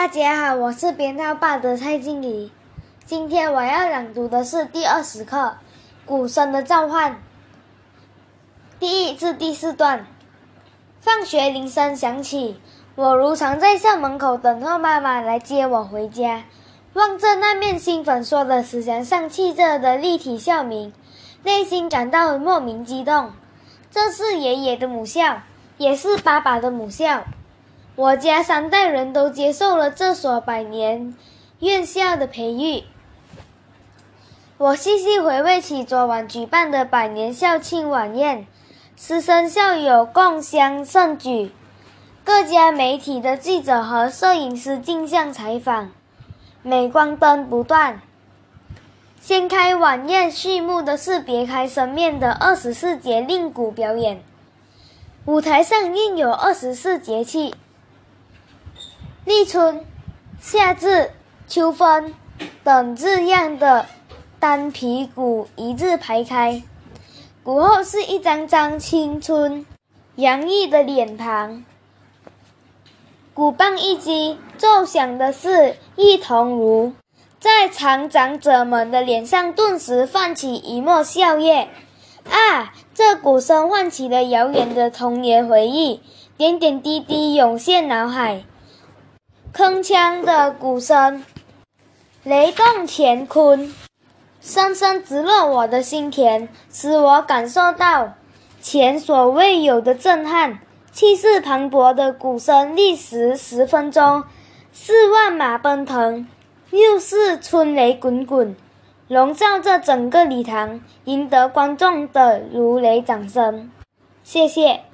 大家好，我是编号八的蔡静怡。今天我要朗读的是第二十课《鼓声的召唤》第一至第四段。放学铃声响起，我如常在校门口等候妈妈来接我回家。望着那面新粉说的慈祥上气着的立体校名，内心感到莫名激动。这是爷爷的母校，也是爸爸的母校。我家三代人都接受了这所百年院校的培育。我细细回味起昨晚举办的百年校庆晚宴，师生校友共襄盛举，各家媒体的记者和摄影师竞相采访，镁光灯不断。掀开晚宴序幕的是别开生面的二十四节令鼓表演，舞台上印有二十四节气。立春、夏至、秋分等字样的单皮鼓一字排开，鼓后是一张张青春洋溢的脸庞。鼓棒一击，奏响的是一铜锣，在长长者们的脸上顿时泛起一抹笑靥。啊，这鼓声唤起了遥远的童年回忆，点点滴滴涌现脑海。铿锵的鼓声，雷动乾坤，深深直落我的心田，使我感受到前所未有的震撼。气势磅礴的鼓声历时十分钟，似万马奔腾，又似春雷滚滚，笼罩着整个礼堂，赢得观众的如雷掌声。谢谢。